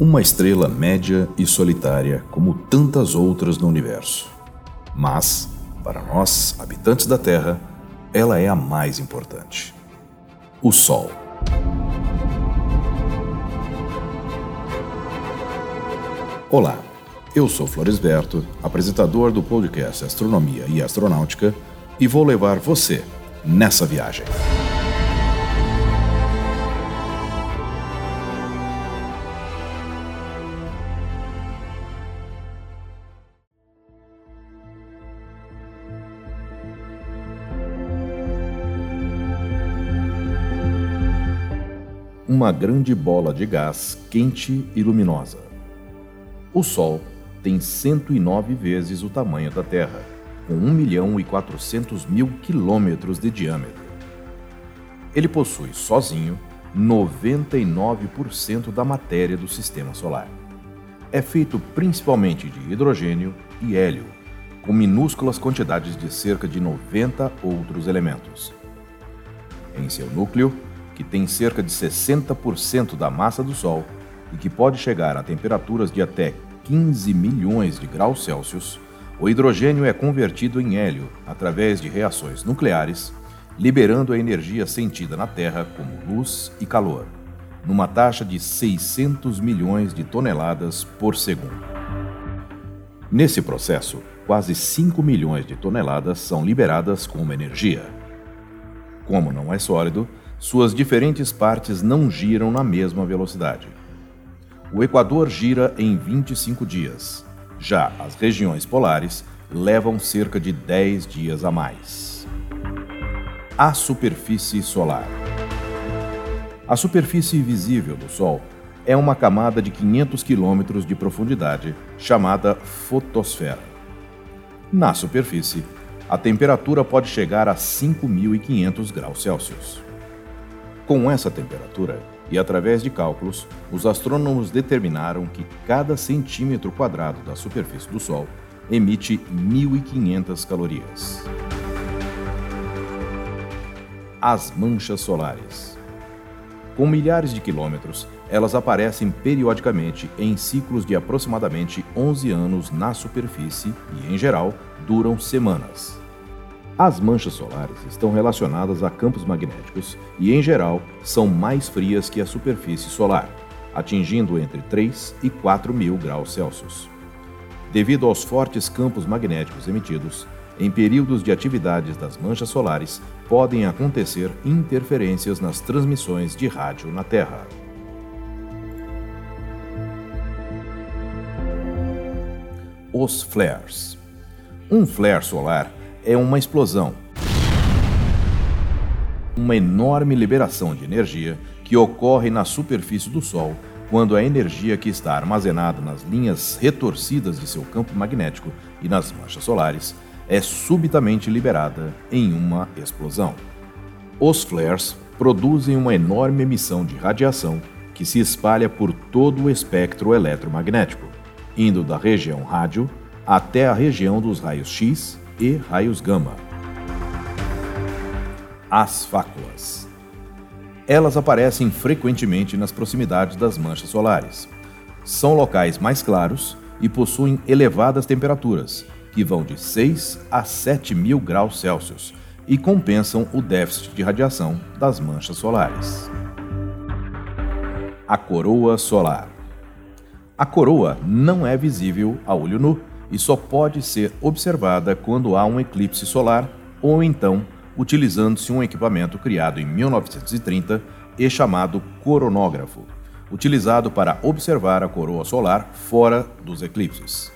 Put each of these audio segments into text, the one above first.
Uma estrela média e solitária como tantas outras no universo. Mas, para nós, habitantes da Terra, ela é a mais importante. O Sol. Olá, eu sou Floresberto, apresentador do podcast Astronomia e Astronáutica, e vou levar você nessa viagem. Uma grande bola de gás quente e luminosa. O Sol tem 109 vezes o tamanho da Terra, com 1 milhão e 400 mil quilômetros de diâmetro. Ele possui sozinho 99% da matéria do Sistema Solar. É feito principalmente de hidrogênio e hélio, com minúsculas quantidades de cerca de 90 outros elementos. Em seu núcleo, que tem cerca de 60% da massa do Sol e que pode chegar a temperaturas de até 15 milhões de graus Celsius, o hidrogênio é convertido em hélio através de reações nucleares, liberando a energia sentida na Terra como luz e calor, numa taxa de 600 milhões de toneladas por segundo. Nesse processo, quase 5 milhões de toneladas são liberadas como energia. Como não é sólido, suas diferentes partes não giram na mesma velocidade. O Equador gira em 25 dias. Já as regiões polares levam cerca de 10 dias a mais. A superfície solar. A superfície visível do Sol é uma camada de 500 quilômetros de profundidade chamada fotosfera. Na superfície, a temperatura pode chegar a 5.500 graus Celsius. Com essa temperatura, e através de cálculos, os astrônomos determinaram que cada centímetro quadrado da superfície do Sol emite 1.500 calorias. As manchas solares. Com milhares de quilômetros, elas aparecem periodicamente em ciclos de aproximadamente 11 anos na superfície e, em geral, duram semanas. As manchas solares estão relacionadas a campos magnéticos e, em geral, são mais frias que a superfície solar, atingindo entre 3 e 4 mil graus Celsius. Devido aos fortes campos magnéticos emitidos, em períodos de atividades das manchas solares, podem acontecer interferências nas transmissões de rádio na Terra. Os flares. Um flare solar é uma explosão. Uma enorme liberação de energia que ocorre na superfície do Sol quando a energia que está armazenada nas linhas retorcidas de seu campo magnético e nas manchas solares é subitamente liberada em uma explosão. Os flares produzem uma enorme emissão de radiação que se espalha por todo o espectro eletromagnético, indo da região rádio até a região dos raios X e raios gama. As fáculas. Elas aparecem frequentemente nas proximidades das manchas solares. São locais mais claros e possuem elevadas temperaturas, que vão de 6 a 7 mil graus Celsius, e compensam o déficit de radiação das manchas solares. A coroa solar. A coroa não é visível a olho nu e só pode ser observada quando há um eclipse solar ou então utilizando-se um equipamento criado em 1930 e chamado coronógrafo, utilizado para observar a coroa solar fora dos eclipses.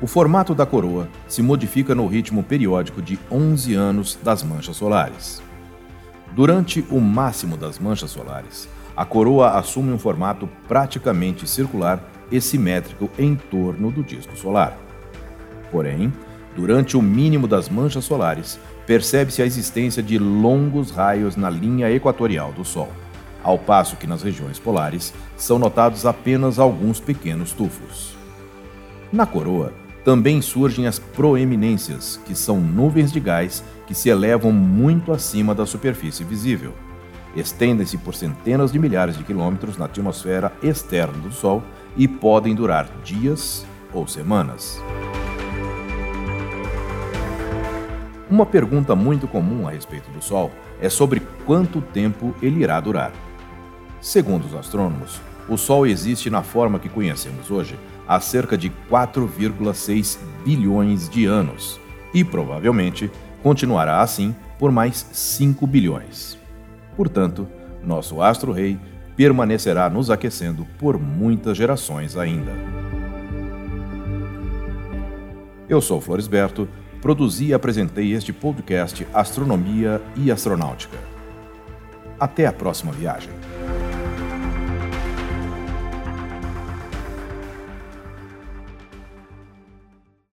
O formato da coroa se modifica no ritmo periódico de 11 anos das manchas solares. Durante o máximo das manchas solares, a coroa assume um formato praticamente circular e simétrico em torno do disco solar. Porém, durante o mínimo das manchas solares, percebe-se a existência de longos raios na linha equatorial do Sol, ao passo que nas regiões polares são notados apenas alguns pequenos tufos. Na coroa, também surgem as proeminências, que são nuvens de gás que se elevam muito acima da superfície visível. estendem-se por centenas de milhares de quilômetros na atmosfera externa do Sol e podem durar dias ou semanas. Uma pergunta muito comum a respeito do Sol é sobre quanto tempo ele irá durar. Segundo os astrônomos, o Sol existe na forma que conhecemos hoje há cerca de 4,6 bilhões de anos e provavelmente continuará assim por mais 5 bilhões. Portanto, nosso astro-rei permanecerá nos aquecendo por muitas gerações ainda. Eu sou Floresberto, produzi e apresentei este podcast Astronomia e Astronáutica. Até a próxima viagem.